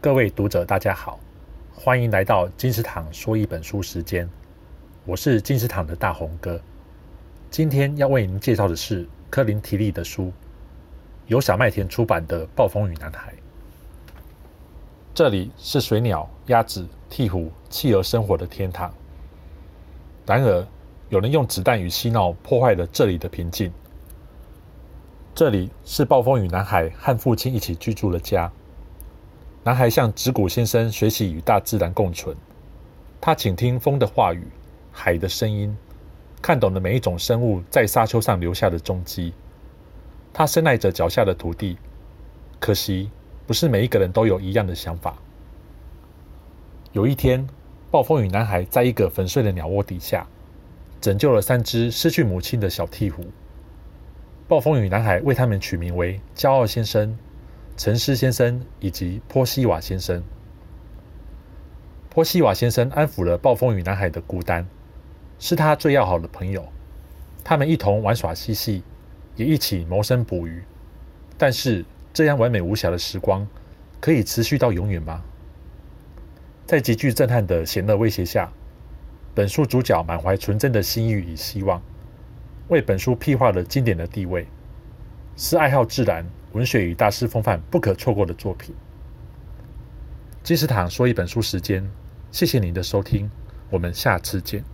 各位读者，大家好，欢迎来到金石堂说一本书时间。我是金石堂的大红哥。今天要为您介绍的是科林·提利的书，由小麦田出版的《暴风雨男孩》。这里是水鸟、鸭子、鹈鹕、企鹅生活的天堂。然而，有人用子弹与嬉闹破坏了这里的平静。这里是暴风雨男孩和父亲一起居住的家。男孩向直谷先生学习与大自然共存，他倾听风的话语、海的声音，看懂了每一种生物在沙丘上留下的踪迹。他深爱着脚下的土地，可惜不是每一个人都有一样的想法。有一天，暴风雨男孩在一个粉碎的鸟窝底下，拯救了三只失去母亲的小鹈鹕。暴风雨男孩为他们取名为“骄傲先生”。沉思先生以及波西瓦先生。波西瓦先生安抚了暴风雨男孩的孤单，是他最要好的朋友。他们一同玩耍嬉戏，也一起谋生捕鱼。但是，这样完美无瑕的时光，可以持续到永远吗？在极具震撼的险恶威胁下，本书主角满怀纯真的心意与希望，为本书擘画了经典的地位，是爱好自然。文学与大师风范不可错过的作品。金石堂说一本书时间，谢谢您的收听，我们下次见。